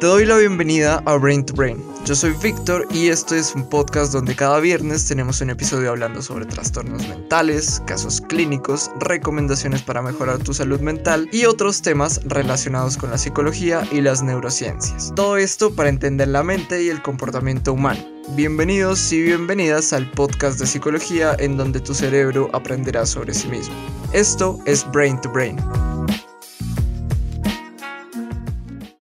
Te doy la bienvenida a Brain to Brain. Yo soy Víctor y esto es un podcast donde cada viernes tenemos un episodio hablando sobre trastornos mentales, casos clínicos, recomendaciones para mejorar tu salud mental y otros temas relacionados con la psicología y las neurociencias. Todo esto para entender la mente y el comportamiento humano. Bienvenidos y bienvenidas al podcast de psicología en donde tu cerebro aprenderá sobre sí mismo. Esto es Brain to Brain.